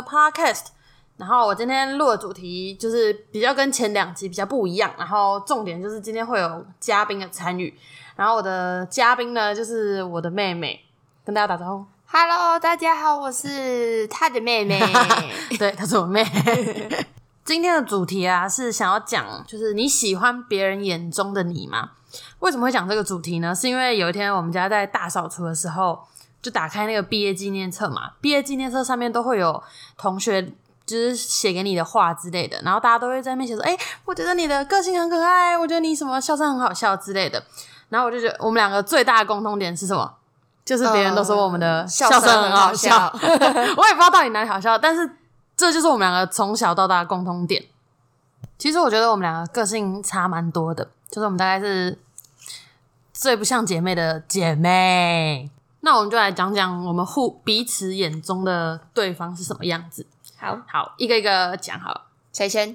的 podcast。然后我今天录的主题就是比较跟前两集比较不一样，然后重点就是今天会有嘉宾的参与。然后我的嘉宾呢，就是我的妹妹，跟大家打招呼。Hello，大家好，我是她的妹妹。对，她是我妹。今天的主题啊，是想要讲，就是你喜欢别人眼中的你吗？为什么会讲这个主题呢？是因为有一天我们家在大扫除的时候，就打开那个毕业纪念册嘛，毕业纪念册上面都会有同学就是写给你的话之类的，然后大家都会在那边写说，哎、我觉得你的个性很可爱，我觉得你什么笑声很好笑之类的。然后我就觉得我们两个最大的共通点是什么？就是别人都说我们的嗯笑笑声声很好很笑，我也不知道到底哪里好笑，但是这就是我们两个从小到大的共通点。其实我觉得我们两个个性差蛮多的，就是我们大概是最不像姐妹的姐妹。那我们就来讲讲我们互彼此眼中的对方是什么样子。好，好，一个一个讲好了。谁先？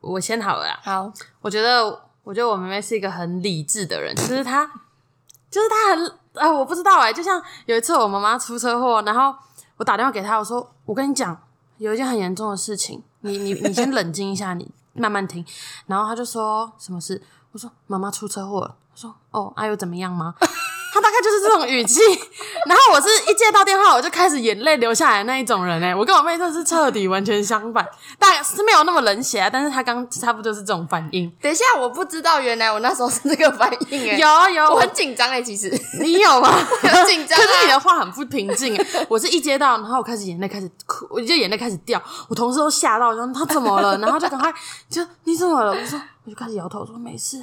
我先好了啦。好，我觉得，我觉得我妹妹是一个很理智的人，就是她，就是她很啊，我不知道哎、就像有一次我妈妈出车祸，然后我打电话给她，我说我跟你讲，有一件很严重的事情，你你你先冷静一下，你慢慢听。然后她就说什么事？我说妈妈出车祸了。她说哦，啊又怎么样吗？她大概就是这种语气。然后我是一接到电话，我就开始眼泪流下来那一种人哎、我跟我妹真的是彻底完全相反，大概是没有那么冷血啊，但是她刚差不多就是这种反应。等一下，我不知道，原来我那时候是这个反应哎。有有，我我很紧张哎，其实 你有吗？很紧张 可是你啊。的话很不平静欸。我是一接到，然后我开始眼泪开始哭，我就眼泪开始掉。我同事都吓到，我说他怎么了？然后就赶快就你怎么了？我说我就开始摇头，说没事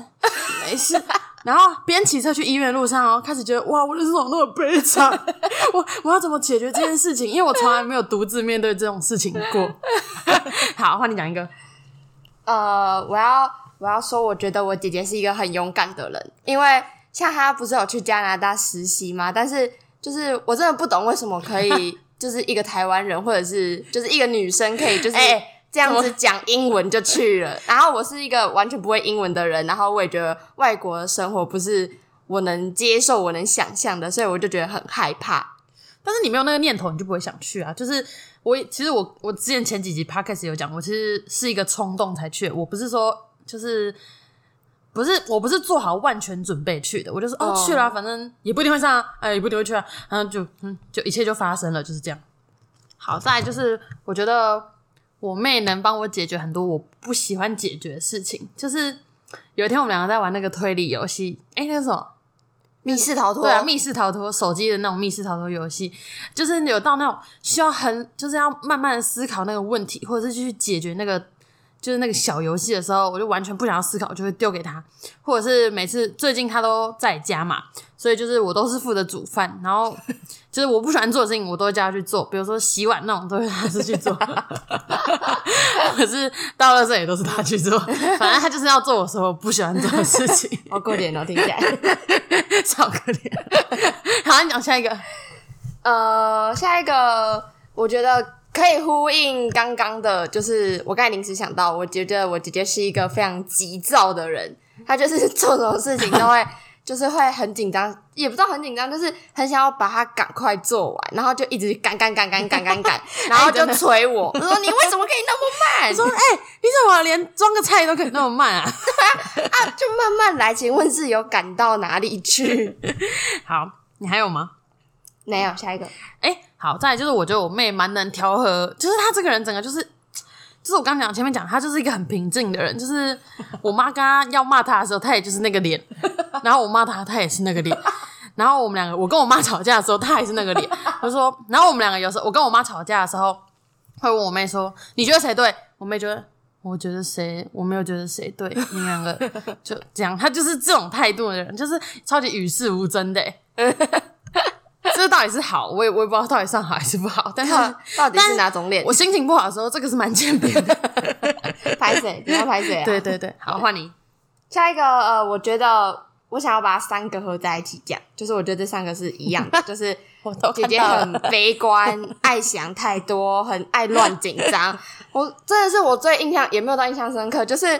没事。然后边骑车去医院路上哦，开始觉得哇，我的人生怎么那么悲惨？我我要怎么解决这件事情？因为我从来没有独自面对这种事情过。好，换你讲一个。呃，我要我要说，我觉得我姐姐是一个很勇敢的人，因为像她不是有去加拿大实习嘛？但是就是我真的不懂为什么可以，就是一个台湾人或者是就是一个女生可以就是哎这样子讲英文就去了。然后我是一个完全不会英文的人，然后我也觉得外国的生活不是我能接受、我能想象的，所以我就觉得很害怕。但是你没有那个念头，你就不会想去啊。就是我其实我我之前前几集 podcast 有讲，我其实是一个冲动才去，我不是说就是不是我不是做好万全准备去的，我就是哦哦去了啊、反正也不一定会上啊，哎、也不一定会去啊，然后就嗯就一切就发生了，就是这样。好，再来就是我觉得我妹能帮我解决很多我不喜欢解决的事情，就是有一天我们两个在玩那个推理游戏，哎、那个什么。密室逃脱，对啊，密室逃脱，手机的那种密室逃脱游戏，就是有到那种需要很，就是要慢慢的思考那个问题，或者是去解决那个，就是那个小游戏的时候，我就完全不想要思考，我就会丢给他，或者是每次最近他都在家嘛，所以就是我都是负责煮饭，然后 就是我不喜欢做的事情，我都会叫他去做，比如说洗碗那种，都会他是去做，可是到了这也都是他去做，反正他就是要做我所有不喜欢做的事情。好可怜哦，听起来。超可怜。好，你讲下一个。呃，下一个我觉得可以呼应刚刚的，就是我刚才临时想到，我觉得我姐姐是一个非常急躁的人，她就是做什么事情都会。就是会很紧张，也不知道很紧张，就是很想要把它赶快做完，然后就一直赶赶赶赶赶赶赶，然后就催我，我说你为什么可以那么慢？说，哎、你怎么连装个菜都可以那么慢啊？对 啊，就慢慢来。请问是有赶到哪里去？好，你还有吗？没有，下一个。哎、好，再来就是我觉得我妹蛮能调和，就是她这个人整个就是。就是我刚刚讲前面讲，她就是一个很平静的人。就是我妈刚刚要骂她的时候，她也就是那个脸；然后我骂她，她也是那个脸。然后我们两个，我跟我妈吵架的时候，她还是那个脸。我说，然后我们两个有时候，我跟我妈吵架的时候，会问我妹说：“你觉得谁对？”我妹觉得，我觉得谁，我没有觉得谁对，你们两个就这样。她就是这种态度的人，就是超级与世无争的、这到底是好，我也我也不知道到底算好还是不好。但是到到底是哪种脸我？心情不好的时候，这个是蛮欠扁的。拍谁？你要拍谁啊？对对对，好，换你。下一个呃，我觉得我想要把三个合在一起讲，就是我觉得这三个是一样的，就是 姐姐很悲观，爱想太多，很爱乱紧张。我真的是我最印象也没有到印象深刻，就是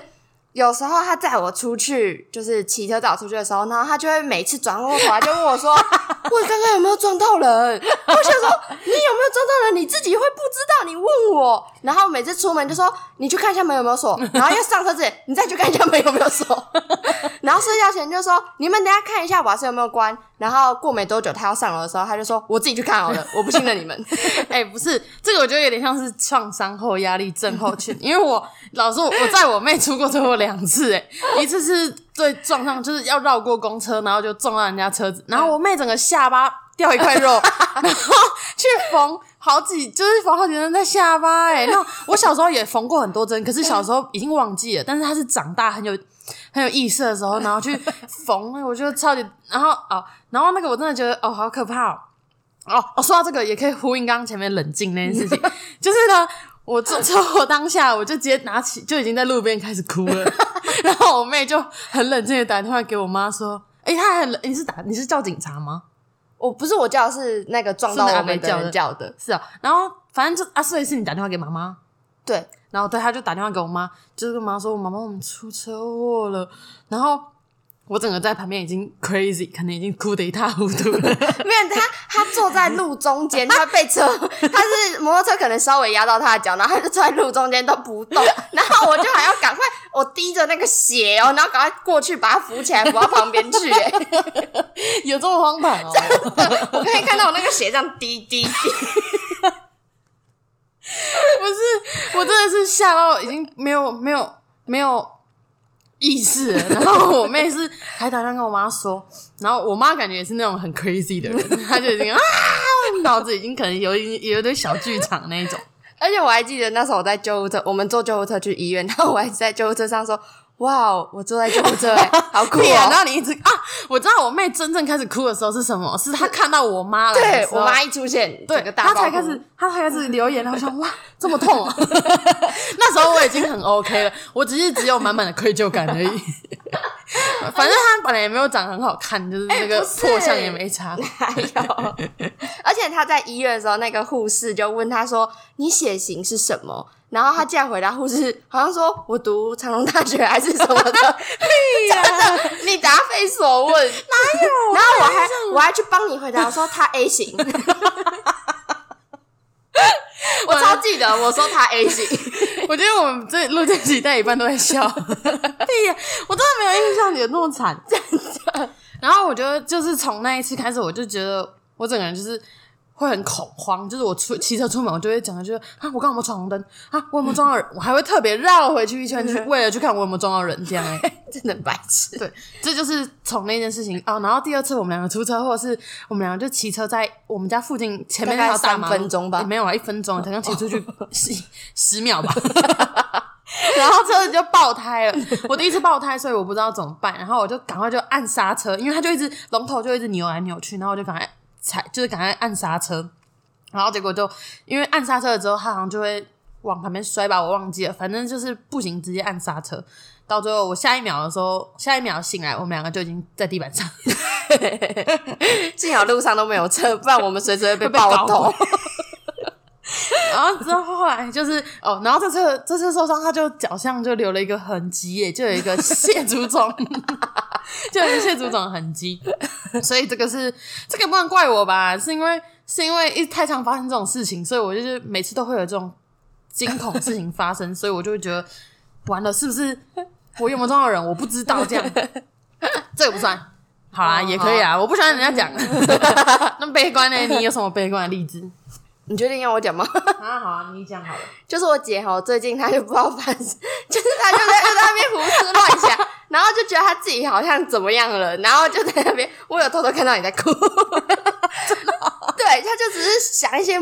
有时候他载我出去，就是骑车载我出去的时候，然后他就会每次转过头来就问我说：“ 我刚刚有没有撞到人？我想说你有没有撞到人，你自己会不知道，你问我。然后每次出门就说你去看一下门有没有锁，然后要上车子你再去看一下门有没有锁。然后睡觉前就说你们等一下看一下瓦斯有没有关。然后过没多久他要上楼的时候，他就说我自己去看好了，我不信任你们。哎、不是这个，我觉得有点像是创伤后压力症候群，因为我老实说，我在我妹出过车祸两次，哎，一次是对撞上，就是要绕过公车，然后就撞到人家车子，然后我妹整个下巴掉一块肉，然后去缝好几，就是缝好几针在下巴，哎，那我小时候也缝过很多针，可是小时候已经忘记了，但是她是长大很有很有意识的时候，然后去缝，我觉得超级，然后哦，然后那个我真的觉得哦，好可怕哦。哦，哦，说到这个也可以呼应刚刚前面冷静那件事情，就是呢，我坐车祸当下，我就直接拿起，就已经在路边开始哭了，然后我妹就很冷静的打电话给我妈说：“哎、她还很冷，你是打你是叫警察吗？我不是我叫，是那个撞到那我们的阿北叫的人叫的。是啊，然后反正就啊，所以是你打电话给妈妈，对，然后对，他就打电话给我妈，就是跟妈说，我妈妈我们出车祸了，然后我整个在旁边已经 crazy，可能已经哭得一塌糊涂了。没有他，他坐在路中间，他被车，他是摩托车可能稍微压到他的脚，然后他就坐在路中间都不动，然后我就还要赶快，我滴着那个血哦，然后赶快过去把他扶起来，扶到旁边去。哎 有这么荒唐哦？我可以看到我那个血这样滴滴滴，不是，我真的是吓到已经没有没有没有意识了。然后我妹是还打算跟我妈说，然后我妈感觉也是那种很 crazy 的人，她就已经啊，脑子已经可能有一有点小剧场那一种。而且我还记得那时候我在救护车，我们坐救护车去医院，然后我还在救护车上说：“哇哦，我坐在救护 好酷哦啊！然哦后你一直啊，我知道我妹真正开始哭的时候是什么？是她看到我妈！”来的时候对我妈一出现，对她才开始，她才开始流眼泪。我想哇，这么痛啊！那时候我已经很 OK 了，我只是只有满满的愧疚感而已。反正她本来也没有长得很好看，就是那个破相也没差。还有，而且他在医院的时候，那个护士就问他说：“你血型是什么？”然后他竟然回答护士，好像说我读长隆大学还是什么的。真的，你答非所问，哪有？然后我还我还去帮你回答，我说他 A 型。我超记得，我说他 A 型，我觉得我们这录这集在一半都在笑。屁呀、我真的没有印象你有那么惨，真的。然后我觉得就是从那一次开始，我就觉得我整个人就是会很恐慌，就是我出骑车出门，我就会讲的，就是啊，我刚刚有没有闯红灯啊？我有没有撞到人？我还会特别绕回去一圈，去为了去看我有没有撞到人，这样哎、真的白痴。对，这就是从那件事情啊。然后第二次我们两个出车祸，是我们两个就骑车在我们家附近前面那条大马路大概三分钟吧也没有啊，一分钟，才刚骑出去 十十秒吧。然后车子就爆胎了，我第一次爆胎，所以我不知道怎么办，然后我就赶快就按刹车，因为它就一直龙头就一直扭来扭去，然后我就赶快踩，就是赶快按刹车，然后结果就因为按刹车了之后，他好像就会往旁边摔吧，我忘记了，反正就是不行，直接按刹车。到最后，我下一秒的时候，下一秒醒来，我们两个就已经在地板上，幸好路上都没有车，不然我们随时会被爆头。然后之后后来就是哦，然后这次这次受伤，他就脚上就留了一个痕迹耶，就有一个蟹足肿，就有一个蟹足肿的痕迹。所以这个是这个不能怪我吧？是因为是因为一太常发生这种事情，所以我就是每次都会有这种惊恐事情发生，所以我就会觉得完了，是不是我有没有撞到人？我不知道这样，这个不算。好啦，哦也可以啊，我不喜欢人家讲。那悲观呢？你有什么悲观的例子？你决定要我讲吗？啊，好啊，你讲好了。就是我姐哈，最近她就不知道发生，就是她就在就在那边胡思乱想，然后就觉得她自己好像怎么样了，然后就在那边，我有偷偷看到你在哭，对，她就只是想一些，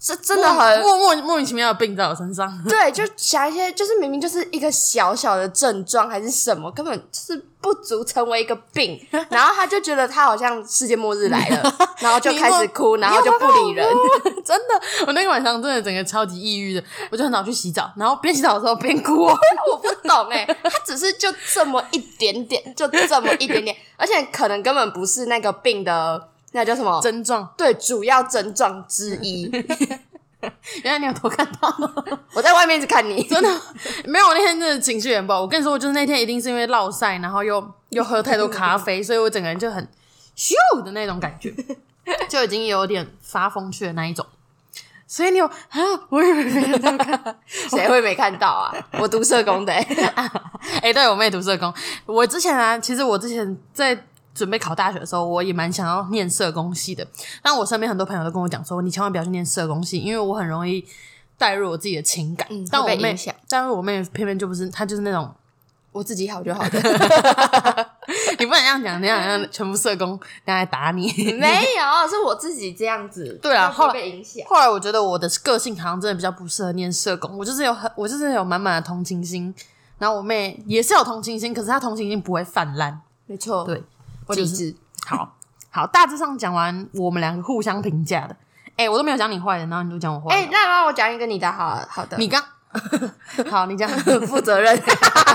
这真的很莫莫莫名其妙的病在我身上。对，就想一些，就是明明就是一个小小的症状还是什么，根本就是不足成为一个病，然后他就觉得他好像世界末日来了，然后就开始哭，然后就不理人。真的，我那个晚上真的整个超级抑郁的，我就很早去洗澡，然后边洗澡的时候边哭、哦。我不懂哎、他只是就这么一点点，就这么一点点，而且可能根本不是那个病的那叫什么？症状，对，主要症状之一。原来你有偷看到，我在外面一直看你，真的没有。我那天真的情绪很不好。我跟你说，我就是那天一定是因为落晒，然后又又喝太多咖啡，所以我整个人就很咻的那种感觉。就已经有点发疯去的那一种。所以你有啊？我以为没看，谁会没看到啊？我读社工的、欸，哎、对我妹读社工。我之前啊，其实我之前在准备考大学的时候，我也蛮想要念社工系的。但我身边很多朋友都跟我讲说，你千万不要去念社工系，因为我很容易带入我自己的情感。嗯但我妹但是我妹偏偏就不是，她就是那种，我自己好就好的。你不能这样讲，那样让全部社工拿来打你。没有，是我自己这样子。对啊后来被影响。后来我觉得我的个性好像真的比较不适合念社工，我就是有很，我就是有满满的同情心。然后我妹也是有同情心，可是她同情心不会泛滥。没错，对，我理智。好好，大致上讲完我们两个互相评价的。哎、我都没有讲你坏的，然后你就讲我坏哎、的。那让我讲一个你的好好的，你刚 好，你讲 负责任。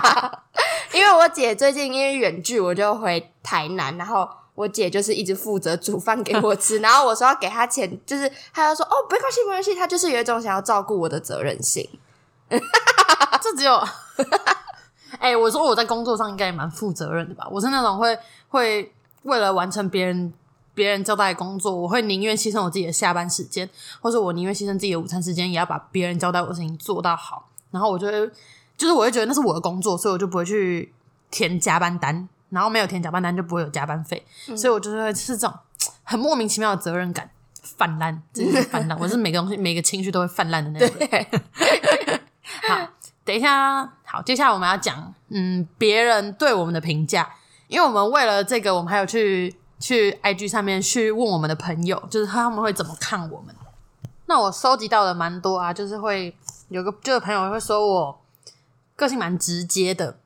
因为我姐最近因为远距，我就回台南，然后我姐就是一直负责煮饭给我吃，然后我说要给她钱，就是她就说哦，没关系，没关系，她就是有一种想要照顾我的责任心。这只有，哎、我说我在工作上应该也蛮负责任的吧？我是那种会会为了完成别人别人交代的工作，我会宁愿牺牲我自己的下班时间，或者我宁愿牺牲自己的午餐时间，也要把别人交代我的事情做到好。然后我就会，就是我会觉得那是我的工作，所以我就不会去填加班单，然后没有填加班单就不会有加班费，所以我就是会是这种很莫名其妙的责任感泛滥，真的是泛滥。我是每个东西每个情绪都会泛滥的那种人。好，等一下，好，接下来我们要讲，嗯，别人对我们的评价，因为我们为了这个，我们还有去去 IG 上面去问我们的朋友，就是他们会怎么看我们。那我收集到的蛮多啊，就是会有个就是朋友会说我个性蛮直接的，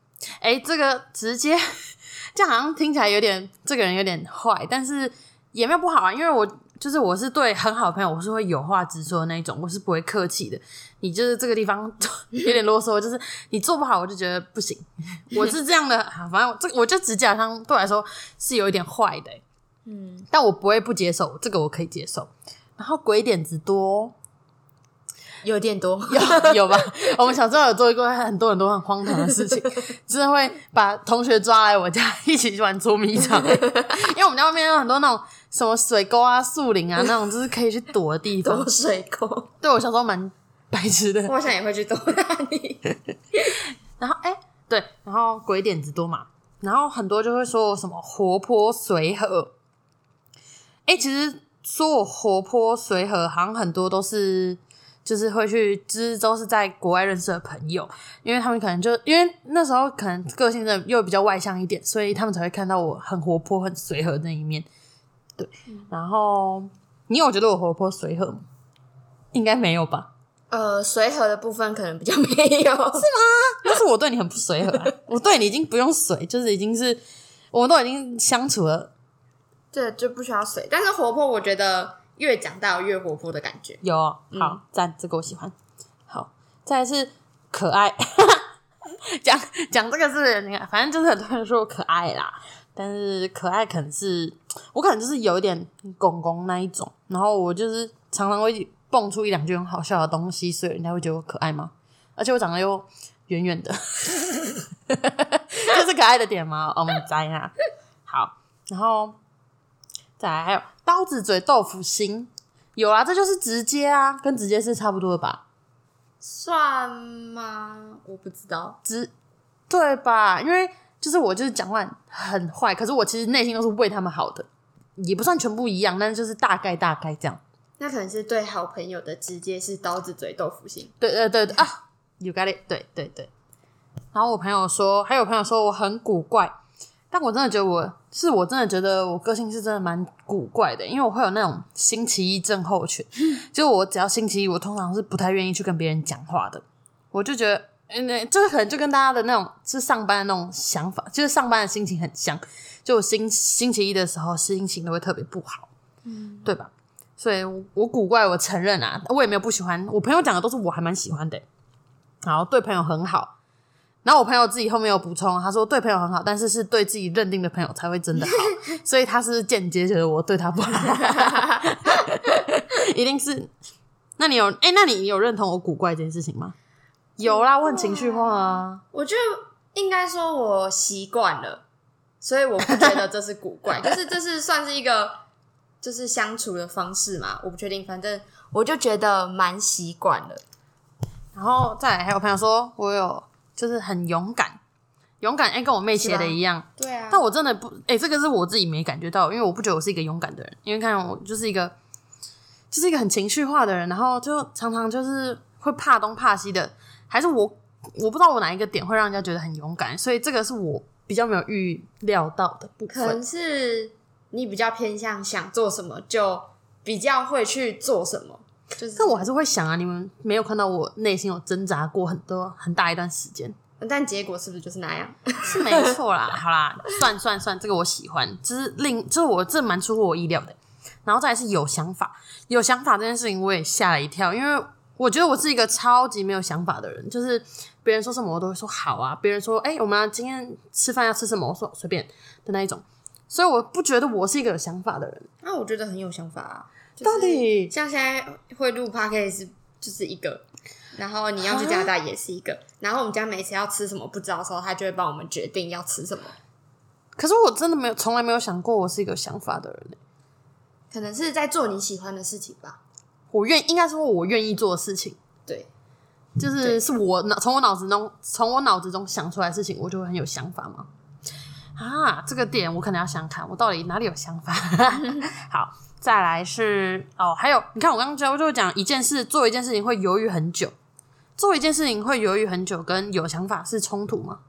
诶，这个直接 这样好像听起来有点这个人有点坏，但是也没有不好啊，因为我就是我是对很好的朋友，我是会有话直说的那一种，我是不会客气的。你就是这个地方 有点啰嗦，就是你做不好，我就觉得不行。我是这样的，啊反正我这我就直接好像对我来说是有一点坏的、嗯，但我不会不接受，这个我可以接受。然后鬼点子多，有点多，有 有吧？我们小时候有做过很多很多很荒唐的事情，真的会把同学抓来我家一起玩捉迷藏，因为我们家外面有很多那种什么水沟啊、树林啊那种，就是可以去躲的地方躲。水沟，对我小时候蛮白痴的。我想也会去躲那里。然后哎、对，然后鬼点子多嘛，然后很多就会说我什么活泼随和。哎、其实说我活泼随和，好像很多都是就是会去，就是都是在国外认识的朋友，因为他们可能就因为那时候可能个性的又比较外向一点，所以他们才会看到我很活泼、很随和的那一面。对，然后你有觉得我活泼随和吗？应该没有吧？呃，随和的部分可能比较没有，是吗但是我对你很不随和、啊，我对你已经不用随，就是已经是我们都已经相处了对，就不需要水。但是活泼，我觉得越讲到越活泼的感觉。有哦好赞、这个我喜欢。好，再来是可爱，讲讲这个是你看，反正就是很多人说我可爱啦，但是可爱可能是我可能就是有一点公公那一种，然后我就是常常会蹦出一两句很好笑的东西，所以人家会觉得我可爱吗？而且我长得又圆圆的，这是可爱的点吗？哦我们摘啊，好，然后再来还有刀子嘴豆腐心，有啊，这就是直接啊，跟直接是差不多的吧？算吗？我不知道。直对吧？因为就是我就是讲话很坏，可是我其实内心都是为他们好的，也不算全部一样，但是就是大概大概这样。那可能是对好朋友的直接是刀子嘴豆腐心。对对对对啊，You got it，对对对。然后我朋友说，还有朋友说我很古怪，但我真的觉得我是我真的觉得我个性是真的蛮古怪的，因为我会有那种星期一症候群，就我只要星期一，我通常是不太愿意去跟别人讲话的，我就觉得。嗯，就是可能就跟大家的那种是上班的那种想法，就是上班的心情很像。就星星期一的时候，心情都会特别不好，嗯，对吧？所以我我古怪，我承认啊，我也没有不喜欢。我朋友讲的都是我还蛮喜欢的，然后对朋友很好。然后我朋友自己后面有补充，他说对朋友很好，但是是对自己认定的朋友才会真的好，所以他是间接觉得我对他不好 一定是。那你有哎、那你有认同我古怪这件事情吗？有啦，我很情绪化啊。我觉得应该说我习惯了，所以我不觉得这是古怪，就是这是算是一个就是相处的方式嘛，我不确定，反正我就觉得蛮习惯了。然后再来还有朋友说我有就是很勇敢，勇敢哎、跟我妹写的一样，对啊。但我真的不哎、这个是我自己没感觉到，因为我不觉得我是一个勇敢的人，因为看我就是一个就是一个很情绪化的人，然后就常常就是会怕东怕西的，还是我我不知道我哪一个点会让人家觉得很勇敢，所以这个是我比较没有预料到的部分可能。是你比较偏向想做什么就比较会去做什么，就是但我还是会想啊，你们没有看到我内心有挣扎过很多很大一段时间，但结果是不是就是那样？是没错啦。好啦，算算算，这个我喜欢，就是另，就是我这蛮出乎我意料的。然后再来是有想法，有想法这件事情我也吓了一跳，因为我觉得我是一个超级没有想法的人，就是别人说什么我都会说好啊，别人说哎、我们要今天吃饭要吃什么，我说随便的那一种，所以我不觉得我是一个有想法的人。那我觉得很有想法啊。就是到底像现在会录 podcast 就是一个，然后你要去加拿大也是一个，然后我们家每次要吃什么不知道的时候，他就会帮我们决定要吃什么。可是我真的没有，从来没有想过我是一个有想法的人、欸。可能是在做你喜欢的事情吧。我愿应该说我愿意做的事情，对，就是是我脑从我脑子中从我脑子中想出来的事情，我就会很有想法嘛。啊，这个点我可能要想看，我到底哪里有想法。好，再来是哦，还有你看我刚刚就就讲一件事，做一件事情会犹豫很久，做一件事情会犹豫很久，跟有想法是冲突吗？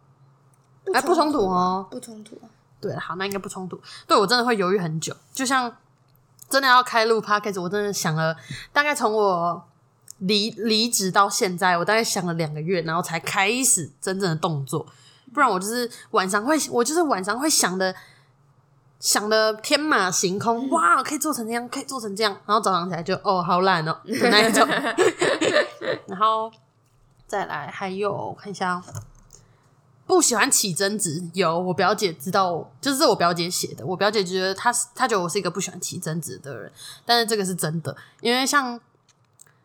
哎，不冲突哦。不冲突啊。对，好，那应该不冲突。对我真的会犹豫很久，就像真的要开录 podcast，我真的想了，大概从我离离职到现在，我大概想了两个月，然后才开始真正的动作。不然我就是晚上会，我就是晚上会想的，想的天马行空，哇，可以做成这样，可以做成这样，然后早上起来就哦，好懒哦那一种。然后再来还有我看一下哦。不喜欢起争执，有我表姐知道，就是我表姐写的。我表姐觉得她是她觉得我是一个不喜欢起争执的人，但是这个是真的，因为像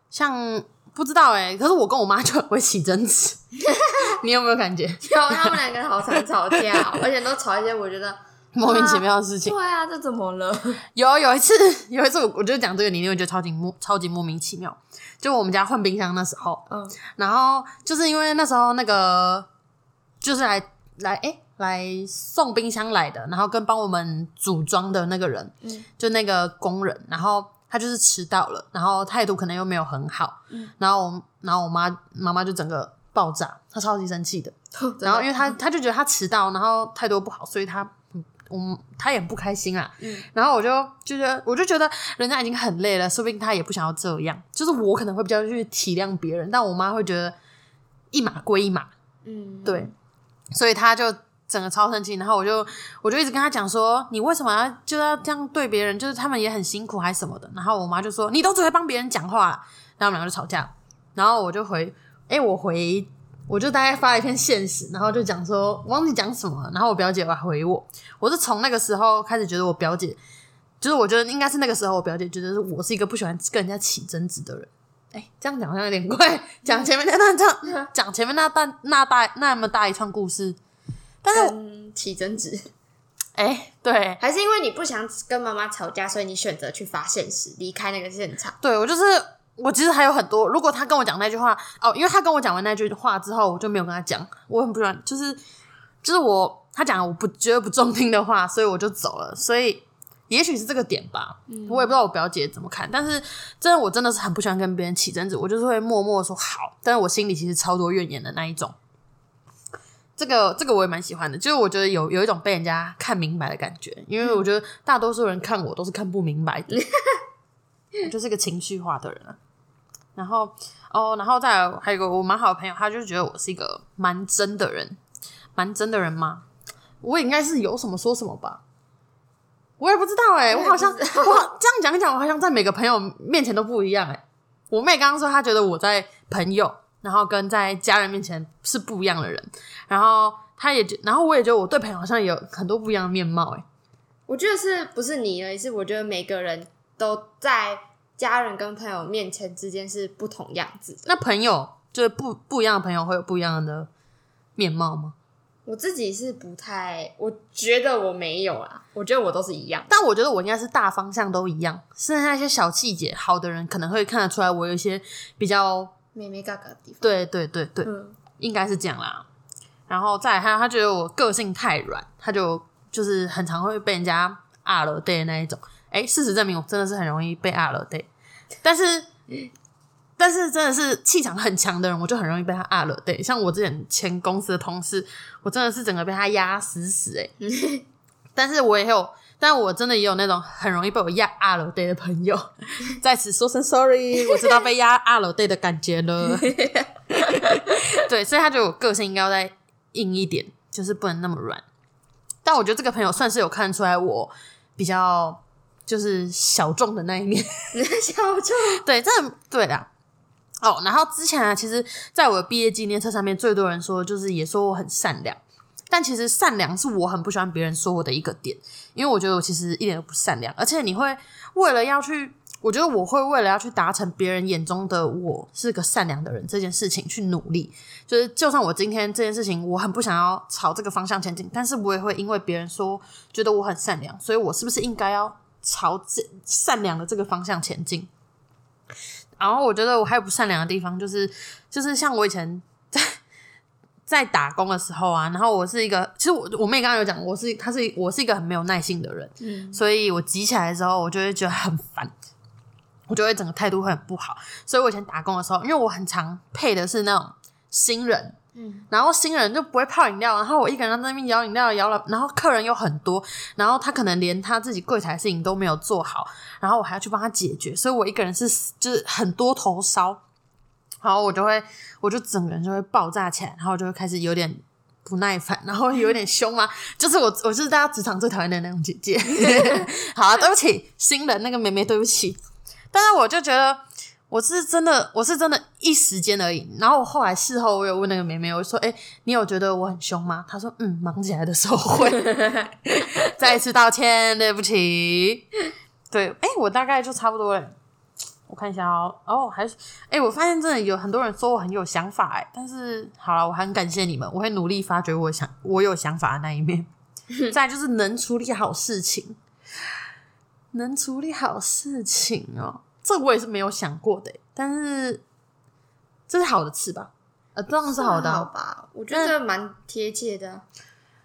像不知道哎、可是我跟我妈就很会起争执，你有没有感觉有，他们两个好常吵架，而且都吵一些我觉得莫名其妙的事情？对啊，这怎么了？有有一次，有一次我我就讲这个，你一定会觉得超级莫超级莫名其妙。就我们家换冰箱那时候，嗯，然后就是因为那时候那个就是来来哎、来送冰箱来的，然后跟帮我们组装的那个人，嗯。就那个工人，然后他就是迟到了，然后态度可能又没有很好，嗯。然后我然后我妈妈妈就整个爆炸，她超级生气的，然后因为她她就觉得她迟到，然后态度不好，所以他嗯我他也不开心啊。嗯。然后我就就觉得，我就觉得人家已经很累了，说不定他也不想要这样。就是我可能会比较去体谅别人，但我妈会觉得一码归一码，嗯，对，所以他就整个超生气。然后我就我就一直跟他讲说，你为什么要就要这样对别人？就是他们也很辛苦还是什么的。然后我妈就说，你都只会帮别人讲话，然后我们两个就吵架。然后我就回，哎、我回。我就大概发了一篇现实，然后就讲说忘记讲什么，然后我表姐还回我，我是从那个时候开始觉得我表姐，就是我觉得应该是那个时候我表姐觉得我是一个不喜欢跟人家起争执的人。哎、这样讲好像有点怪，讲前面那段这样 讲前面那段那大那么大一串故事，但是跟起争执，哎、对还是因为你不想跟妈妈吵架，所以你选择去发现实，离开那个现场。对，我就是我其实还有很多，如果他跟我讲那句话哦，因为他跟我讲完那句话之后，我就没有跟他讲，我很不喜欢，就是就是我他讲我不觉得不中听的话，所以我就走了，所以。也许是这个点吧，我也不知道我表姐怎么看，但是真的我真的是很不喜欢跟别人起争执，我就是会默默地说好，但是我心里其实超多怨言的那一种。这个这个我也蛮喜欢的，就是我觉得有有一种被人家看明白的感觉，因为我觉得大多数人看我都是看不明白的，我就是个情绪化的人啊。然后哦，然后再来还有一个我蛮好的朋友，他就觉得我是一个蛮真的人，蛮真的人吗？我也应该是有什么说什么吧。我也不知道哎、我好像我好这样讲一讲，我好像在每个朋友面前都不一样哎、我妹刚刚说她觉得我在朋友，然后跟在家人面前是不一样的人，然后她也觉，然后我也觉得我对朋友好像有很多不一样的面貌哎、我觉得是不是你而已？是我觉得每个人都在家人跟朋友面前之间是不同样子的。那朋友就是不不一样的朋友会有不一样的面貌吗？我自己是不太，我觉得我没有啊，我觉得我都是一样。但我觉得我应该是大方向都一样，剩下一些小细节，好的人可能会看得出来我有一些比较，妹妹嘎嘎的地方，对对对对，嗯，应该是这样啦。然后再来还有他觉得我个性太软，他就就是很常会被人家啊了 day 那一种。哎，事实证明我真的是很容易被啊了 day，但是但是真的是气场很强的人，我就很容易被他啊了 day。像我之前前公司的同事，我真的是整个被他压死死哎、但是我也有，但我真的也有那种很容易被我压啊了 day 的朋友，在此说声 sorry，我知道被压啊了 day 的感觉了。对，所以他觉得我个性应该要再硬一点，就是不能那么软。但我觉得这个朋友算是有看出来我比较就是小众的那一面。小众，对，这对啦。哦，然后之前啊，其实在我的毕业纪念册上面，最多人说就是也说我很善良，但其实善良是我很不喜欢别人说我的一个点，因为我觉得我其实一点都不善良，而且你会为了要去，我觉得我会为了要去达成别人眼中的我是个善良的人这件事情去努力，就是就算我今天这件事情我很不想要朝这个方向前进，但是我也会因为别人说觉得我很善良，所以我是不是应该要朝这善良的这个方向前进？然后我觉得我还有不善良的地方，就是就是像我以前在在打工的时候啊，然后我是一个，其实我我妹刚刚有讲，我是她是我是一个很没有耐性的人，嗯，所以我急起来的时候，我就会觉得很烦，我就会整个态度会很不好。所以我以前打工的时候，因为我很常配的是那种新人，嗯，然后新人就不会泡饮料，然后我一个人在那边摇饮料摇了，然后客人又很多，然后他可能连他自己柜台事情都没有做好，然后我还要去帮他解决，所以我一个人是就是很多头烧，然后我就会我就整个人就会爆炸起来，然后就会开始有点不耐烦，然后有点凶嘛，就是我我就是大家职场最讨厌的那种姐姐。好，对不起，新人那个妹妹，对不起。但是我就觉得我是真的，我是真的一时间而已。然后我后来事后我有问那个妹妹，我说：“哎、你有觉得我很凶吗？”她说：“嗯，忙起来的时候会。”再一次道歉，对不起。对，哎、我大概就差不多了。我看一下哦，哦，还是哎、我发现真的有很多人说我很有想法哎，但是好了，我很感谢你们，我会努力发掘我想我有想法的那一面。再就是能处理好事情，能处理好事情哦，这我也是没有想过的欸，但是这是好的词吧？呃，当然是好的啊、好吧？我觉得蛮贴切的啊。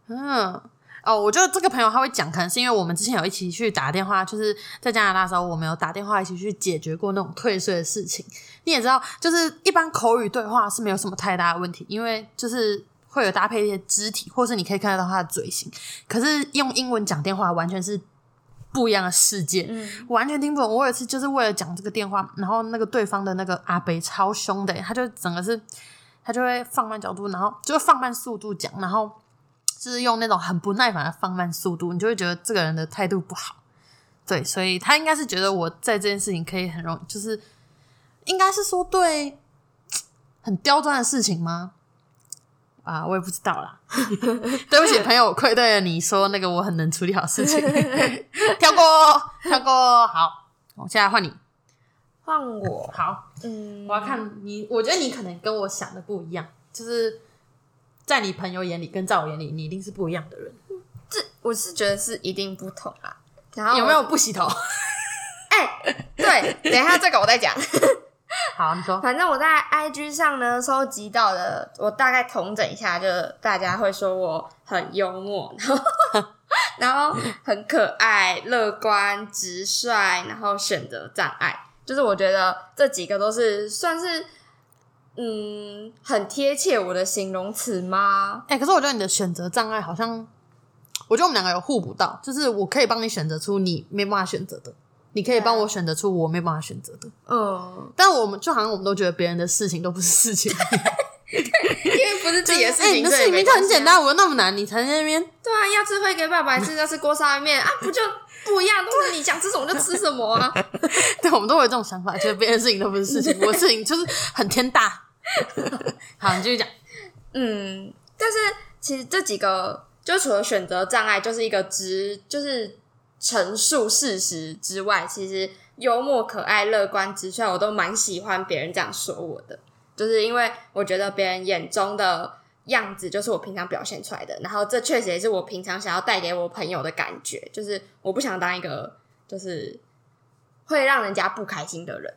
嗯，哦，我觉得这个朋友他会讲，可能是因为我们之前有一起去打电话，就是在加拿大的时候，我们有打电话一起去解决过那种退税的事情。你也知道，就是一般口语对话是没有什么太大的问题，因为就是会有搭配一些肢体，或是你可以看得到他的嘴型。可是用英文讲电话完全是不一样的世界，嗯，完全听不懂。我有一次就是为了讲这个电话，然后那个对方的那个阿北超凶的，他就整个是，他就会放慢角度，然后就会放慢速度讲，然后就是用那种很不耐烦的放慢速度，你就会觉得这个人的态度不好。对，所以他应该是觉得我在这件事情可以很容易，就是应该是说对很刁钻的事情吗？啊，我也不知道啦。对不起，朋友，我愧对了你说那个我很能处理好事情，跳过，跳过。好，我现在换你。换我，好，嗯，我要看你，我觉得你可能跟我想的不一样，就是在你朋友眼里跟在我眼里，你一定是不一样的人。这我是觉得是一定不同啊。然后有没有？不洗头？哎、对，等一下这个我再讲。好，你说。反正我在 IG 上呢收集到的，我大概统整一下，就大家会说我很幽默，然后然后很可爱、乐观、直率，然后选择障碍，就是我觉得这几个都是算是嗯很贴切我的形容词吗？哎、可是我觉得你的选择障碍好像，我觉得我们两个有互补到，就是我可以帮你选择出你没办法选择的，你可以帮我选择出我没办法选择的。嗯，但我们就好像我们都觉得别人的事情都不是事情，因为不是自己的事 哎、情，你的事情明明很简单，我那么难，你才在那边。对啊，要吃会给爸爸吃，要吃锅烧面啊，不就不一样？都是你想吃什么就吃什么啊。对，我们都有这种想法，觉得别人的事情都不是事情，我的事情就是很天大。好，你继续讲。嗯，但是其实这几个，就除了选择障碍，就是一个直，就是陈述事实之外，其实幽默、可爱、乐观、直率，我都蛮喜欢别人这样说我的，就是因为我觉得别人眼中的样子就是我平常表现出来的，然后这确实也是我平常想要带给我朋友的感觉，就是我不想当一个就是会让人家不开心的人。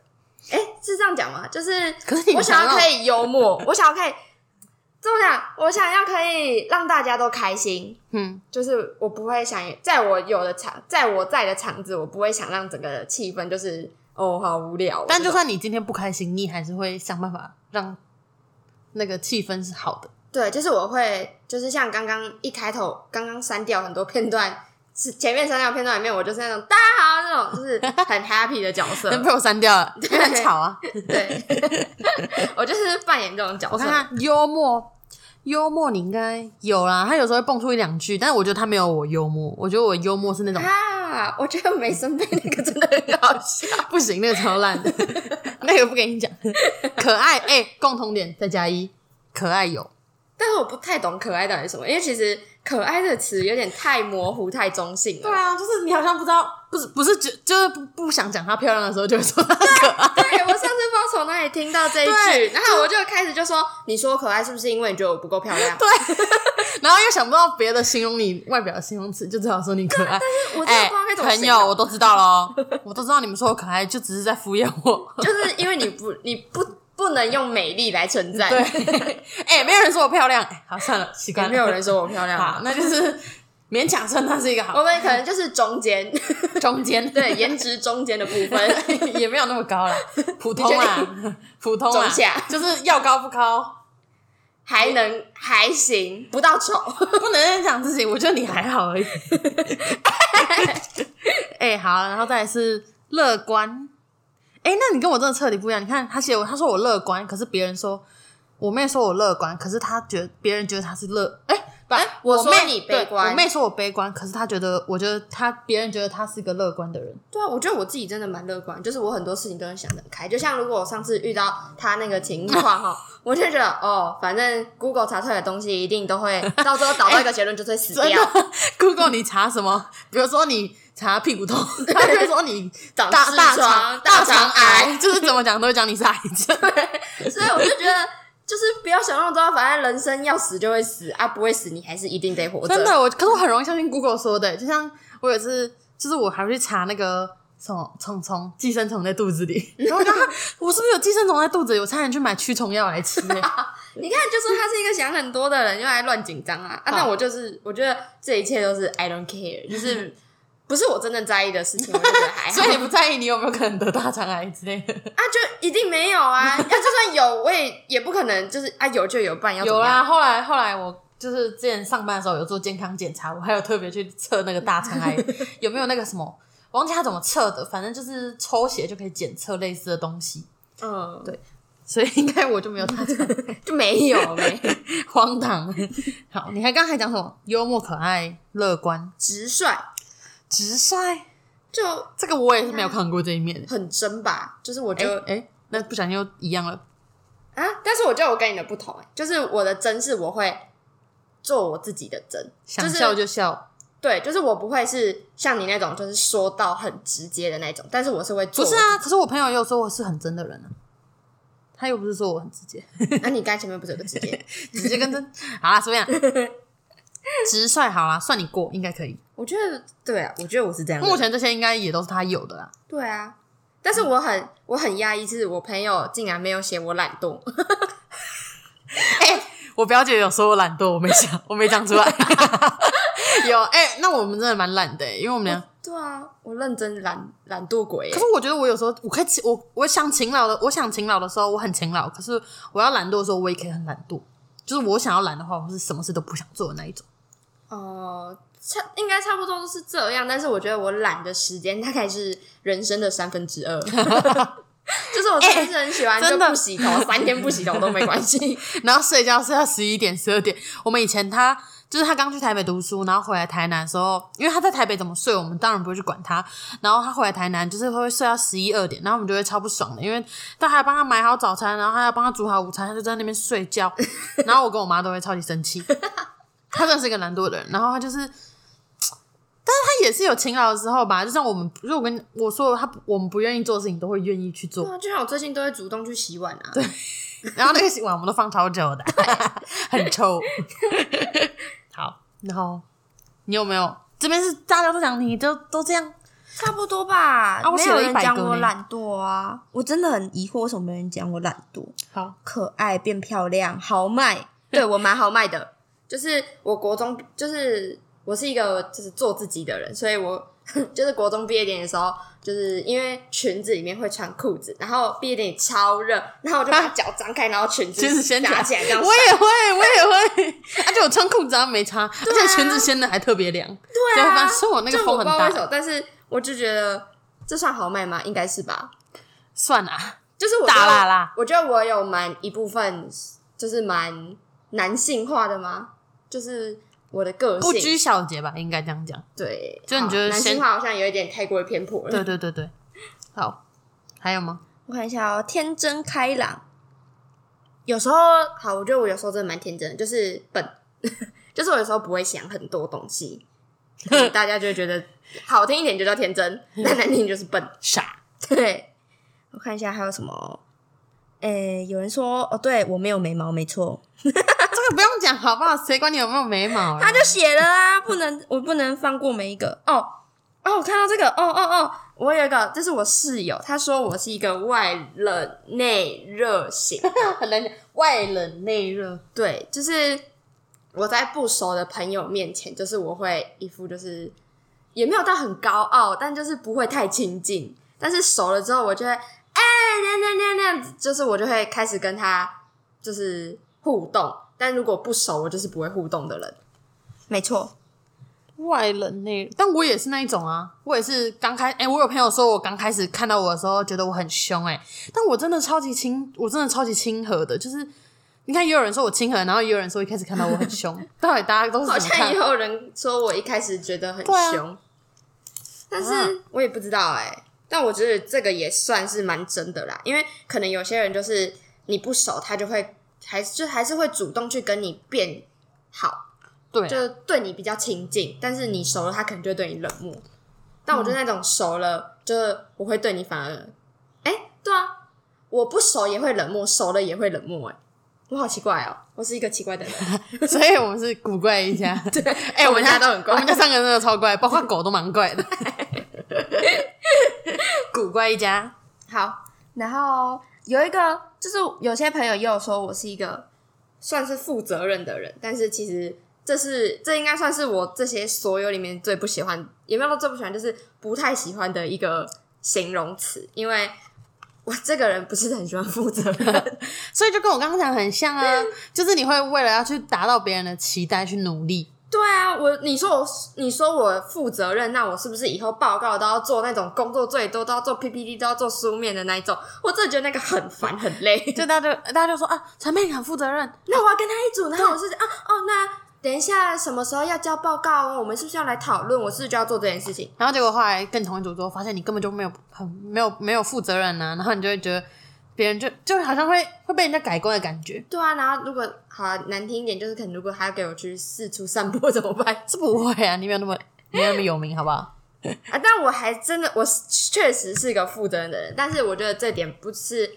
哎，是这样讲吗？就是我想要可以幽默，我想要可以这么讲，我想要可以让大家都开心，嗯，就是我不会想在我有的场，在我在的场子，我不会想让整个气氛就是哦好无聊。但就算你今天不开心，你还是会想办法让那个气氛是好的。对，就是我会就是像刚刚一开头刚刚删掉很多片段，是前面删掉片段里面，我就是那种大家好那种就是很 happy 的角色。被我删掉了，很吵啊。对，我就是扮演这种角色。我看看幽默，幽默你应该有啦。他有时候会蹦出一两句，但是我觉得他没有我幽默。我觉得我幽默是那种啊，我觉得梅森贝那个真的很好笑。不行，那个超烂的，那个不跟你讲。可爱哎、共同点再加一，可爱有。但是我不太懂可爱到底是什么，因为其实可爱的词有点太模糊、太中性了。对啊，就是你好像不知道，不是不是就就是不不想讲她漂亮的时候，就会说她可爱。对，我上次不知道从哪里听到这一句，然后我就开始就说：“你说我可爱是不是因为你觉得我不够漂亮？” 对，然后又想不到别的形容你外表的形容词，就只好说你可爱。我真的哎、不知道该怎么朋友，我都知道喽，我都知道你们说我可爱，就只是在敷衍我。就是因为你不你不不能用美丽来称赞，对，哎、没有人说我漂亮，哎、好算了，习惯了。也没有人说我漂亮好，啊。那就是勉强称它是一个好。我们可能就是中间，中间，对颜值中间的部分，也没有那么高啦，普通啊，普通啊，中下。就是要高不高，还能还行，不到丑。不能这样讲自己，我觉得你还好而已。哎、好，然后再来是乐观。哎、那你跟我真的彻底不一样。你看他写我，他说我乐观，可是别人说我妹说我乐观，可是他觉别人觉得他是乐，哎、哎我说妹你悲观我妹说我悲观，可是她觉得，我觉得她别人觉得她是一个乐观的人。对啊，我觉得我自己真的蛮乐观，就是我很多事情都能想得很开。就像如果我上次遇到他那个情况哈，我就觉得哦，反正 Google 查出来的东西一定都会到最后导到一个结论，就是会死掉。的，Google 你查什么？比如说你查屁股痛，他就会说你长大大肠大肠肠癌就是怎么讲都会讲你是癌症。所以我就觉得，就是不要想那么多，反正人生要死就会死啊，不会死你还是一定得活着。真的，我可是我很容易相信 Google 说的，就像我有一次，就是我还会去查那个虫虫虫寄生虫在肚子里，然后我就我是不是有寄生虫在肚子里，我差点去买驱虫药来吃、欸。你看，就说他是一个想很多的人，又爱乱紧张啊啊！那我就是，我觉得这一切都是 I don't care，就是不是我真正在意的事情，我就觉得还好。所以你不在意你有没有可能得大肠癌之类的？啊，就一定没有啊！要就算有，我也也不可能，就是啊有就有，不然要有啦，后来后来我就是之前上班的时候有做健康检查，我还有特别去测那个大肠癌有没有那个什么，忘记他怎么测的，反正就是抽血就可以检测类似的东西，嗯，对所以应该我就没有大肠，就没有没荒唐。好，你还刚才讲什么？幽默、可爱、乐观、直率，直率，就这个我也是没有看过这一面。很真吧？就是我哎就哎、那不小心又一样了。啊，但是我觉得我跟你的不同、欸，就是我的真是我会做我自己的真，就是想笑就笑，对，就是我不会是像你那种，就是说到很直接的那种，但是我是会做。不是，啊？可是我朋友也有说我是很真的人啊，他又不是说我很直接。那、你刚才前面不是有个直接？直接跟真。好啦，随便啦。直率好啦，算你过，应该可以。我觉得对啊，我觉得我是这样。目前这些应该也都是他有的啦。对啊，但是我很我很压抑，是我朋友竟然没有写我懒惰。哎我表姐有说我懒惰，我没讲，我没讲出来。有哎、那我们真的蛮懒的、欸，因为我们俩。对啊，我认真懒懒惰鬼耶可是我觉得我有时候我可以勤，我我想勤劳的，我想勤劳的时候我很勤劳，可是我要懒惰的时候我也可以很懒惰。就是我想要懒的话，我是什么事都不想做的那一种。哦、差应该差不多都是这样，但是我觉得我懒的时间大概是人生的三分之二。就是我真的是很喜欢，就真的不洗头，三天不洗头都没关系。然后睡觉睡到十一点、十二点。我们以前他就是他刚去台北读书，然后回来台南的时候，因为他在台北怎么睡，我们当然不会去管他。然后他回来台南就是会睡到十一二点，然后我们就会超不爽的，因为他还要帮他买好早餐，然后还要帮他煮好午餐，他就在那边睡觉。然后我跟我妈都会超级生气。他真的是一个懒惰的人，然后他就是。但是他也是有勤劳的时候吧，就像我们，如果跟我说他我们不愿意做的事情，都会愿意去做。对啊，就像我最近都会主动去洗碗啊。对然后那个洗碗我们都放超久的，很臭。好，然后你有没有？这边是大家都讲你都都这样，差不多吧。啊我没有人100个呢讲我懒惰啊，我真的很疑惑，为什么没人讲我懒惰？好，可爱变漂亮，豪迈，对我蛮豪迈的，就是我国中就是我是一个就是做自己的人，所以我 就是国中毕业典礼的时候，就是因为裙子里面会穿裤子，然后毕业典礼超热，然后我就把脚张开，然后裙子裙子掀起来拿起来这样我也会，我也会。而且我穿裤子啊没差，而且裙子掀的还特别凉。对啊反正我那个就风很大但是我就觉得这算豪迈吗？应该是吧。算啦，就是我觉得大啦啦我觉得我有蛮一部分就是蛮男性化的吗？就是我的个性不拘小节吧，应该这样讲。对，就你好觉得男性化好像有一点太过于偏颇了。对对对对，好，还有吗？我看一下哦，天真开朗，有时候好，我觉得我有时候真的蛮天真的，就是笨，就是我有时候不会想很多东西，大家就会觉得好听一点就叫天真，但难听就是笨。傻，对，我看一下还有什么。诶，有人说哦，对我没有眉毛，没错，这个不用讲好不好？谁管你有没有眉毛啊？他就写了啊，不能，我不能放过每一个哦哦，我看到这个，哦哦哦，我有一个，这是我室友，他说我是一个外冷内热型，很难讲，外冷内热。对，就是我在不熟的朋友面前，就是我会一副就是也没有到很高傲，但就是不会太亲近。但是熟了之后，我就会哎那那那那样子，就是我就会开始跟他就是互动。但如果不熟，我就是不会互动的人。没错，外人内，但我也是那一种啊，我也是刚开，哎、我有朋友说我刚开始看到我的时候，觉得我很凶、哎，但我真的超级亲，我真的超级亲和的，就是你看，也有人说我亲和，然后也有人说一开始看到我很凶，到底大家都是好像也？有人说我一开始觉得很凶，但啊是我也不知道哎、但我觉得这个也算是蛮真的啦，因为可能有些人就是你不熟，他就会还就还是会主动去跟你变好，对啊、就对你比较亲近，但是你熟了，他可能就会对你冷漠。但我觉得那种熟了，就是我会对你反而，哎、对啊，我不熟也会冷漠，熟了也会冷漠、哎，我好奇怪哦，我是一个奇怪的人。所以我们是古怪一家。对，哎、我们家家都很怪我们家三个人都超怪，包括狗都蛮怪的。古怪一家，好，然后有一个就是有些朋友也有说我是一个算是负责任的人，但是其实这是这应该算是我这些所有里面最不喜欢，也没有说最不喜欢，就是不太喜欢的一个形容词，因为我这个人不是很喜欢负责任，所以就跟我刚刚讲的很像啊，就是你会为了要去达到别人的期待去努力。对啊，我你说我你说我负责任，那我是不是以后报告都要做那种工作最多都要做 PPT 都要做书面的那一种？我真的觉得那个很烦很累。就大家就大家就说啊，陈佩很负责任，那我要跟他一组，然后我是啊哦，那等一下什么时候要交报告哦？我们是不是要来讨论？我是不是就要做这件事情？然后结果后来跟同一组之后，发现你根本就没有很没有没有负责任呐、然后你就会觉得别人就就好像会会被人家改观的感觉，对啊，然后如果好、啊、难听一点，就是可能如果他要给我去四处散步怎么办 是不会啊，你没有那么没有那么有名，好不好？啊？但我还真的，我确实是一个负责任的人，但是我觉得这点不是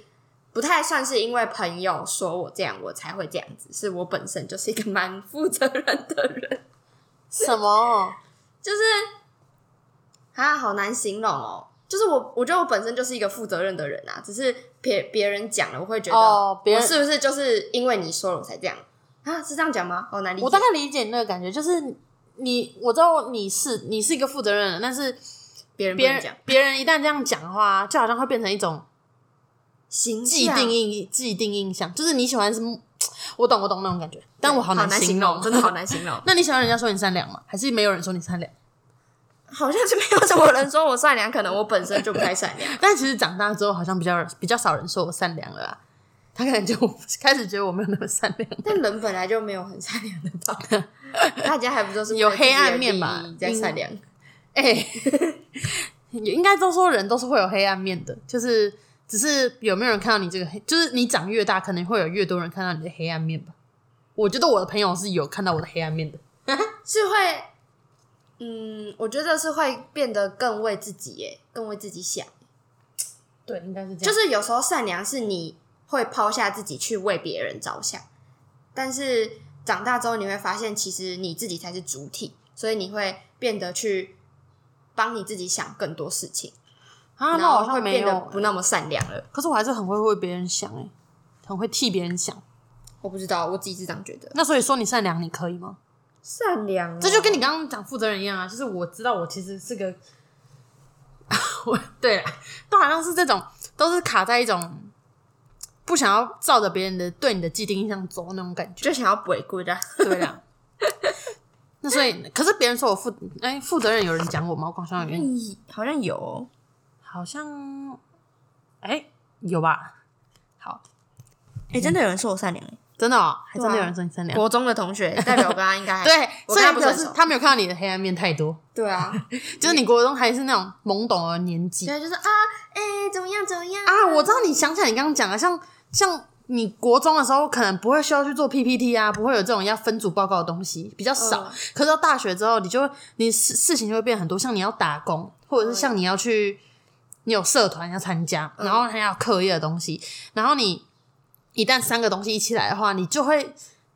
不太算是因为朋友说我这样我才会这样子，是我本身就是一个蛮负责任的人，什么？就是啊，好难形容哦。就是我，我觉得我本身就是一个负责任的人啊，只是别别人讲了，我会觉得，哦别人我是不是就是因为你说了我才这样啊？是这样讲吗？好难理解。我大概理解你那个感觉，就是你我知道你是你是一个负责任的人，但是别人别人讲别人一旦这样讲的话，就好像会变成一种形既定印既定印象，就是你喜欢是，我懂我懂那种感觉，但我好难形容，真的好。难形容。那你喜欢人家说你善良吗？还是没有人说你善良？好像是没有什么人说我善良，可能我本身就不太善良。但其实长大之后，好像比较比较少人说我善良了啦。他可能就开始觉得我没有那么善良。但人本来就没有很善良的吧？大家还不都是有黑暗面吧在善良？哎、也 应该都说人都是会有黑暗面的，就是只是有没有人看到你这个黑，就是你长越大，可能会有越多人看到你的黑暗面吧。我觉得我的朋友是有看到我的黑暗面的，是会嗯，我觉得是会变得更为自己耶，更为自己想。对，应该是这样。就是有时候善良是你会抛下自己去为别人着想，但是长大之后你会发现，其实你自己才是主体，所以你会变得去帮你自己想更多事情，啊，那我好像会变得。不那么善良了。可是我还是很会为别人想，哎，很会替别人想。我不知道，我自己是这样觉得。那所以说你善良，你可以吗？善良、这就跟你刚刚讲负责人一样啊，就是我知道我其实是个，我对啦，都好像是这种，都是卡在一种不想要照着别人的对你的既定印象走那种感觉。就想要鬼鬼的，对啦。那所以，可是别人说我负哎负责任，有人讲我吗？我好像有人嗯，好像有哦。好像哎有吧？好，哎，真的有人说我善良哎。真的哦，还真的有人说你善良。国中的同学，代表我跟他应该还对，我所以表。示他没有看到你的黑暗面太多，对啊，就是你国中还是那种懵懂的年纪。对，就是啊，哎、怎么样怎么样？啊。我知道你想起来你刚刚讲的，像像你国中的时候，可能不会需要去做 PPT 啊，不会有这种要分组报告的东西，比较少。嗯。可是到大学之后，你就会你事事情就会变很多，像你要打工，或者是像你要去，你有社团要参加，然后还要课业的东西，然后你一旦三个东西一起来的话，你就会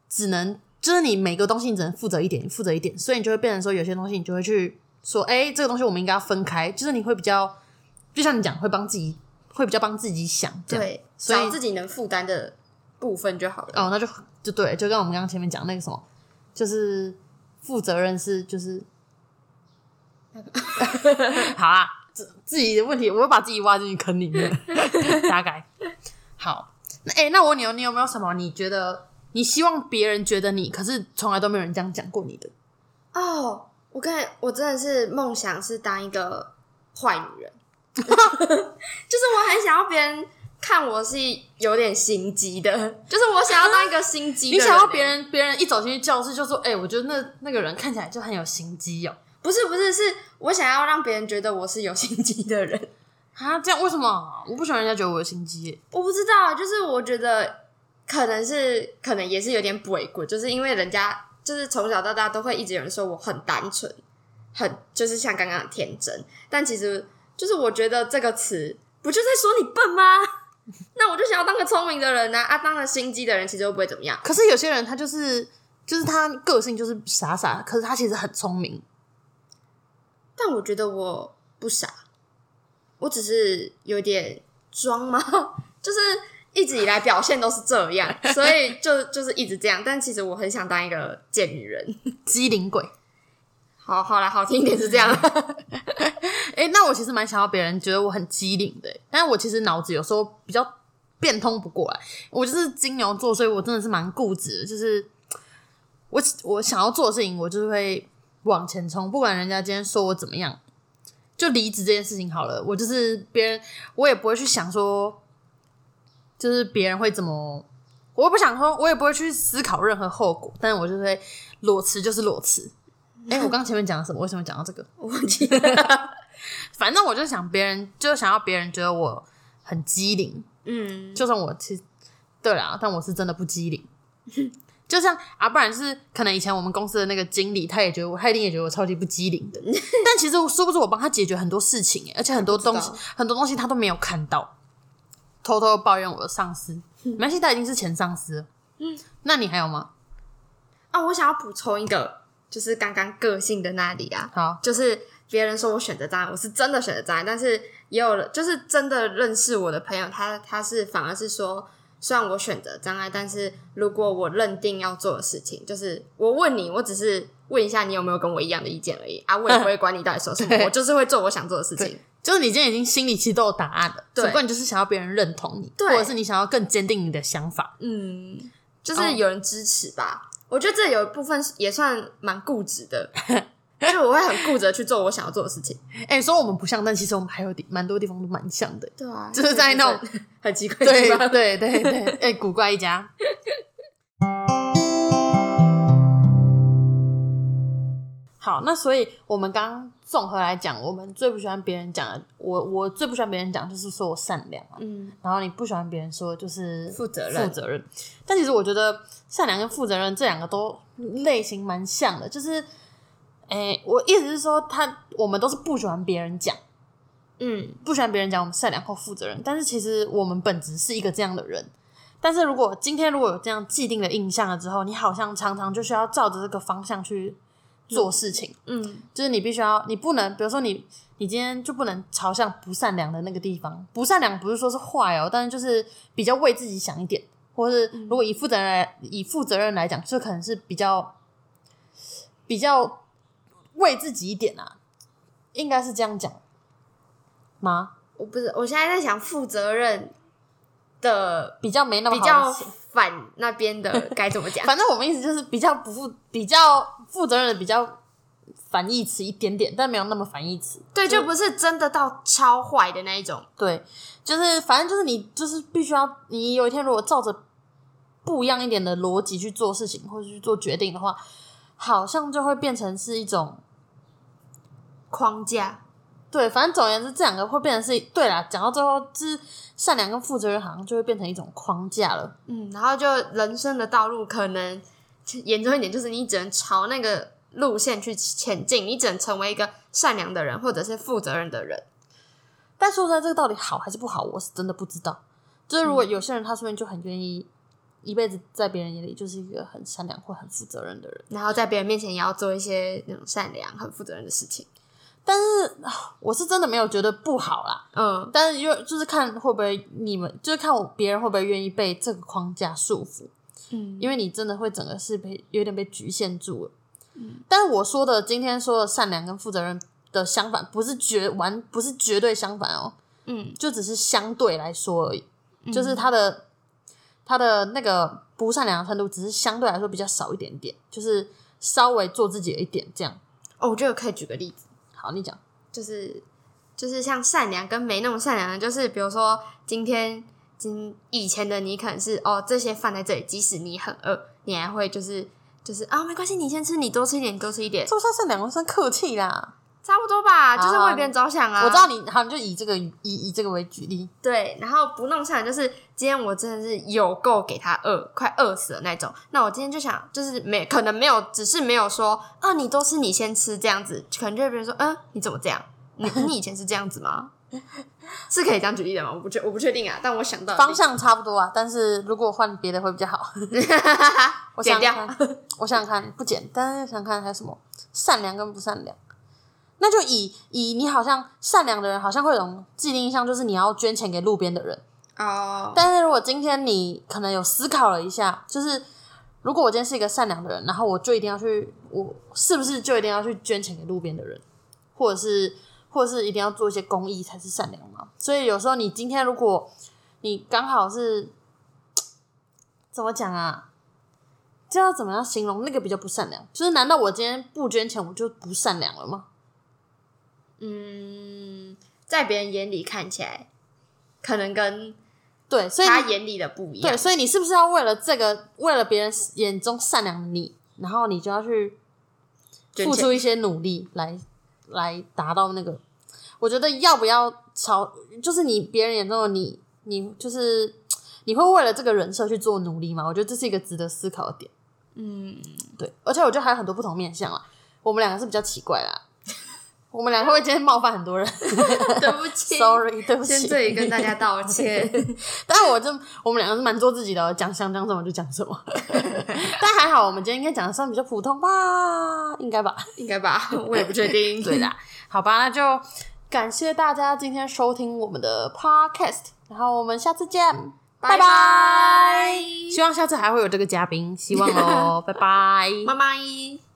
只能就是你每个东西你只能负责一点，负责一点，所以你就会变成说有些东西你就会去说，哎、这个东西我们应该要分开，就是你会比较，就像你讲，会帮自己，会比较帮自己想，对，所以找自己能负担的部分就好了。哦，那就就对，就跟我们刚刚前面讲那个什么，就是负责任是就是，好啊，自自己的问题，我会把自己挖进去坑里面，大概好。那哎、那我问你有没有什么你觉得你希望别人觉得你，可是从来都没有人这样讲过你的？哦，我跟我真的是梦想是当一个坏女人，就是我很想要别人看我是有点心机的，就是我想要当一个心机。你想要别人别人一走进去教室就说，哎、我觉得那那个人看起来就很有心机哦。不是不是，是我想要让别人觉得我是有心机的人。啊，这样为什么？我不喜欢人家觉得我有心机。我不知道，就是我觉得可能是可能也是有点鬼鬼，就是因为人家就是从小到大都会一直有人说我很单纯，很就是像刚刚的天真，但其实就是我觉得这个词不就在说你笨吗？那我就想要当个聪明的人啊！啊，当了心机的人其实又不会怎么样。可是有些人他就是就是他个性就是傻傻，可是他其实很聪明。但我觉得我不傻，我只是有点装吗？就是一直以来表现都是这样，所以就就是一直这样。但其实我很想当一个贱女人。机灵鬼。好好啦，好听一点是这样。哎、那我其实蛮想要别人觉得我很机灵的，但是我其实脑子有时候比较变通不过来。我就是金牛座，所以我真的是蛮固执的，就是我我想要做的事情，我就是会往前冲，不管人家今天说我怎么样。就离职这件事情好了，我就是别人，我也不会去想说，就是别人会怎么，我也不想说，我也不会去思考任何后果，但是我就会裸辞就是裸辞。哎、我刚前面讲了什么？为什么讲到这个？我 忘记了。反正我就想别人，就想要别人觉得我很机灵，嗯，就算我其实对啦，但我是真的不机灵。就像啊，不然就是可能以前我们公司的那个经理，他也觉得我，他一定也觉得我超级不机灵的。但其实殊不知我帮他解决很多事情耶，而且很多东西很多东西他都没有看到，偷偷抱怨我的上司。没关系，他已经是前上司了。嗯，那你还有吗？啊，我想要补充一个，就是刚刚个性的那里啊，好，就是别人说我选择障碍，我是真的选择障碍，但是也有了，就是真的认识我的朋友，他他是反而是说，虽然我选择障碍，但是如果我认定要做的事情，就是我问你，我只是问一下你有没有跟我一样的意见而已啊，我也不会管你到底说什么，我就是会做我想做的事情。就是你今天已经心里其实都有答案了，对只不过你就是想要别人认同你，或者是你想要更坚定你的想法。嗯，就哦是有人支持吧。我觉得这有一部分也算蛮固执的，就我会很固执去做我想要做的事情。哎、说我们不像，但其实我们还有地蛮多地方都蛮像的。对啊，就是在那种 很奇怪的地对方。对对对，哎、古怪一家。好，那所以我们刚刚综合来讲，我们最不喜欢别人讲的，我我最不喜欢别人讲就是说我善良嘛，嗯，然后你不喜欢别人说就是负责任负责任。但其实我觉得善良跟负责任这两个都类型蛮像的，就是哎、我意思是说，他我们都是不喜欢别人讲，嗯，不喜欢别人讲我们善良或负责任，但是其实我们本质是一个这样的人。但是如果今天如果有这样既定的印象了之后，你好像常常就需要照着这个方向去做事情，嗯，就是你必须要，你不能，比如说你你今天就不能朝向不善良的那个地方。不善良不是说是坏哦，但是就是比较为自己想一点，或是如果以负责任来以负责任来讲，就可能是比较比较为自己一点啊，应该是这样讲吗？我不是，我现在在想负责任的比较没那么好比较反那边的该怎么讲？反正我们意思就是比较不负比较负责任的比较反义词一点点，但没有那么反义词。对，就不是真的到超坏的那一种。对，就是反正就是你就是必须要，你有一天如果照着不一样一点的逻辑去做事情或者去做决定的话，好像就会变成是一种框架，对，反正总而言之，这两个会变成是对啦。讲到最后，就是善良跟负责任好像就会变成一种框架了。嗯，然后就人生的道路可能严重一点，就是你只能朝那个路线去前进，你只能成为一个善良的人，或者是负责任的人。但说实在，这个到底好还是不好，我是真的不知道。就是如果有些人他说不定就很愿意一辈子在别人眼里就是一个很善良或很负责任的人，然后在别人面前也要做一些那种善良、很负责任的事情。但是啊我是真的没有觉得不好啦。嗯，但是因为就是看会不会你们就是看我别人会不会愿意被这个框架束缚，嗯，因为你真的会整个是被有点被局限住了。嗯，但是我说的今天说的善良跟负责任的相反，不是绝完不是绝对相反哦，嗯，就只是相对来说而已，就是他的他的那个不善良的程度，只是相对来说比较少一点点，就是稍微做自己了一点这样。哦，我觉得可以举个例子。好，你讲，就是就是像善良跟没那么善良的，就是比如说今天今以前的你可能是哦这些放在这里，即使你很饿，你还会就是就是啊没关系，你先吃，你多吃一点，你多吃一点，这不算善良，我算客气啦。差不多吧，就是为别人着想啊。我知道你，好，你就以这个以以这个为举例。对，然后不弄善良就是今天我真的是有够给他饿，快饿死了那种。那我今天就想，就是没可能没有，只是没有说啊你多吃你先吃这样子，可能就会别人说嗯你怎么这样？你 你以前是这样子吗？是可以这样举例的吗？我不确我不确定啊，但我想到方向差不多啊，但是如果换别的会比较好。我想想看，我想想看，不剪，但是想看还有什么善良跟不善良。那就以以你好像善良的人，好像会有种既定印象，就是你要捐钱给路边的人。哦，但是如果今天你可能有思考了一下，就是如果我今天是一个善良的人，然后我就一定要去，我是不是就一定要去捐钱给路边的人，或者是或者是一定要做一些公益才是善良吗？所以有时候你今天如果你刚好是怎么讲啊？这要怎么样形容那个比较不善良？就是难道我今天不捐钱我就不善良了吗？嗯，在别人眼里看起来，可能跟对，所以他眼里的不一样。对，所以你是不是要为了这个，为了别人眼中善良的你，然后你就要去付出一些努力来来达到那个？我觉得要不要朝，就是你别人眼中的你，你就是你会为了这个人设去做努力吗？我觉得这是一个值得思考的点。嗯，对，而且我觉得还有很多不同面向啊。我们两个是比较奇怪啦，我们两个会今天冒犯很多人 对不起？Sorry，对不起。先这里跟大家道歉。但是我就我们两个是蛮做自己的哦，讲想讲什么就讲什么。但还好，我们今天应该讲的算比较普通吧，应该吧？应该吧，我也不确定。对的，好吧，那就感谢大家今天收听我们的 podcast，然后我们下次见，拜拜拜希望下次还会有这个嘉宾，希望哦，拜拜。拜拜。